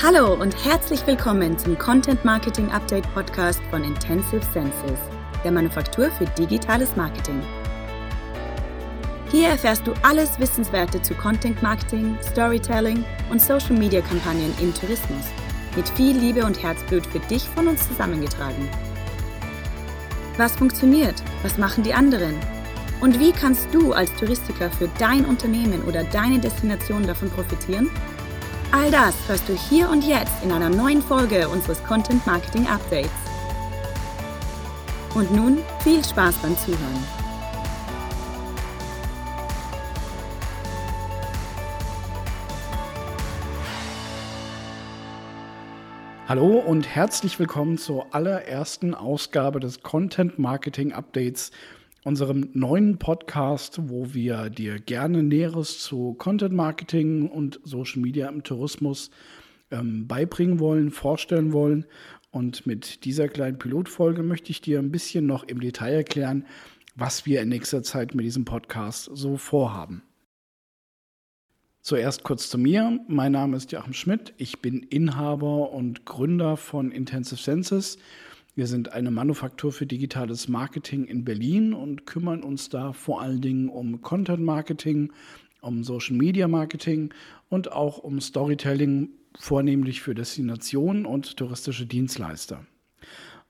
Hallo und herzlich willkommen zum Content Marketing Update Podcast von Intensive Senses, der Manufaktur für digitales Marketing. Hier erfährst du alles Wissenswerte zu Content Marketing, Storytelling und Social Media Kampagnen im Tourismus. Mit viel Liebe und Herzblut für dich von uns zusammengetragen. Was funktioniert? Was machen die anderen? Und wie kannst du als Touristiker für dein Unternehmen oder deine Destination davon profitieren? All das hörst du hier und jetzt in einer neuen Folge unseres Content Marketing Updates. Und nun viel Spaß beim Zuhören. Hallo und herzlich willkommen zur allerersten Ausgabe des Content Marketing Updates unserem neuen Podcast, wo wir dir gerne Näheres zu Content Marketing und Social Media im Tourismus ähm, beibringen wollen, vorstellen wollen. Und mit dieser kleinen Pilotfolge möchte ich dir ein bisschen noch im Detail erklären, was wir in nächster Zeit mit diesem Podcast so vorhaben. Zuerst kurz zu mir. Mein Name ist Joachim Schmidt. Ich bin Inhaber und Gründer von Intensive Senses. Wir sind eine Manufaktur für digitales Marketing in Berlin und kümmern uns da vor allen Dingen um Content Marketing, um Social Media Marketing und auch um Storytelling, vornehmlich für Destinationen und touristische Dienstleister.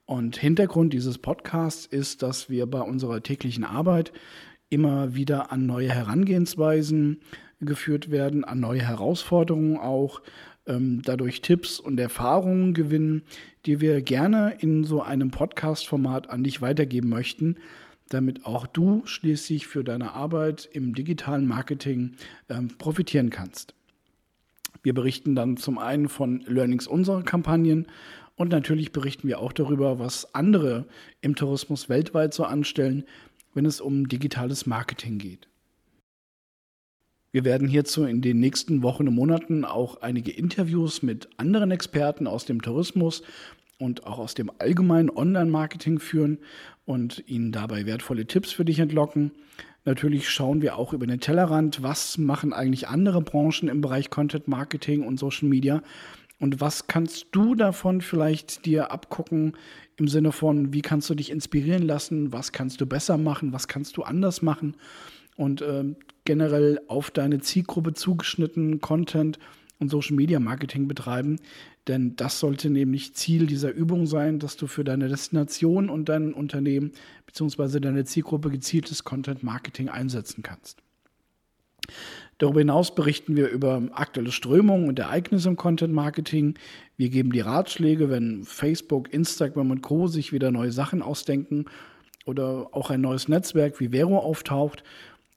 Und Hintergrund dieses Podcasts ist, dass wir bei unserer täglichen Arbeit immer wieder an neue Herangehensweisen geführt werden, an neue Herausforderungen auch, ähm, dadurch Tipps und Erfahrungen gewinnen, die wir gerne in so einem Podcast-Format an dich weitergeben möchten, damit auch du schließlich für deine Arbeit im digitalen Marketing ähm, profitieren kannst. Wir berichten dann zum einen von Learnings unserer Kampagnen und natürlich berichten wir auch darüber, was andere im Tourismus weltweit so anstellen, wenn es um digitales Marketing geht. Wir werden hierzu in den nächsten Wochen und Monaten auch einige Interviews mit anderen Experten aus dem Tourismus und auch aus dem allgemeinen Online-Marketing führen und Ihnen dabei wertvolle Tipps für dich entlocken. Natürlich schauen wir auch über den Tellerrand, was machen eigentlich andere Branchen im Bereich Content Marketing und Social Media und was kannst du davon vielleicht dir abgucken im Sinne von, wie kannst du dich inspirieren lassen, was kannst du besser machen, was kannst du anders machen und äh, generell auf deine Zielgruppe zugeschnitten Content und Social Media Marketing betreiben. Denn das sollte nämlich Ziel dieser Übung sein, dass du für deine Destination und dein Unternehmen bzw. deine Zielgruppe gezieltes Content Marketing einsetzen kannst. Darüber hinaus berichten wir über aktuelle Strömungen und Ereignisse im Content Marketing. Wir geben die Ratschläge, wenn Facebook, Instagram und Co. sich wieder neue Sachen ausdenken oder auch ein neues Netzwerk wie Vero auftaucht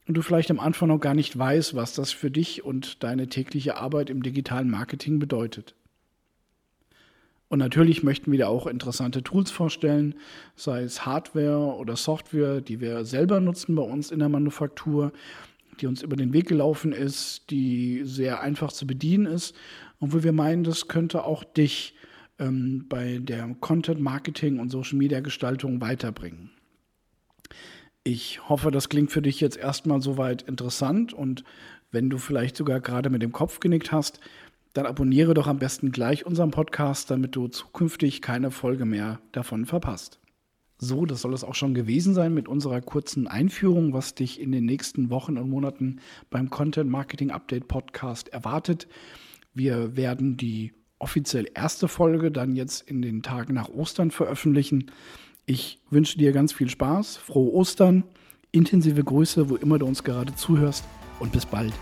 und du vielleicht am Anfang noch gar nicht weißt, was das für dich und deine tägliche Arbeit im digitalen Marketing bedeutet. Und natürlich möchten wir dir auch interessante Tools vorstellen, sei es Hardware oder Software, die wir selber nutzen bei uns in der Manufaktur, die uns über den Weg gelaufen ist, die sehr einfach zu bedienen ist und wo wir meinen, das könnte auch dich ähm, bei der Content Marketing und Social Media Gestaltung weiterbringen. Ich hoffe, das klingt für dich jetzt erstmal soweit interessant und wenn du vielleicht sogar gerade mit dem Kopf genickt hast, dann abonniere doch am besten gleich unseren Podcast, damit du zukünftig keine Folge mehr davon verpasst. So, das soll es auch schon gewesen sein mit unserer kurzen Einführung, was dich in den nächsten Wochen und Monaten beim Content Marketing Update Podcast erwartet. Wir werden die offiziell erste Folge dann jetzt in den Tagen nach Ostern veröffentlichen. Ich wünsche dir ganz viel Spaß, frohe Ostern, intensive Grüße, wo immer du uns gerade zuhörst und bis bald.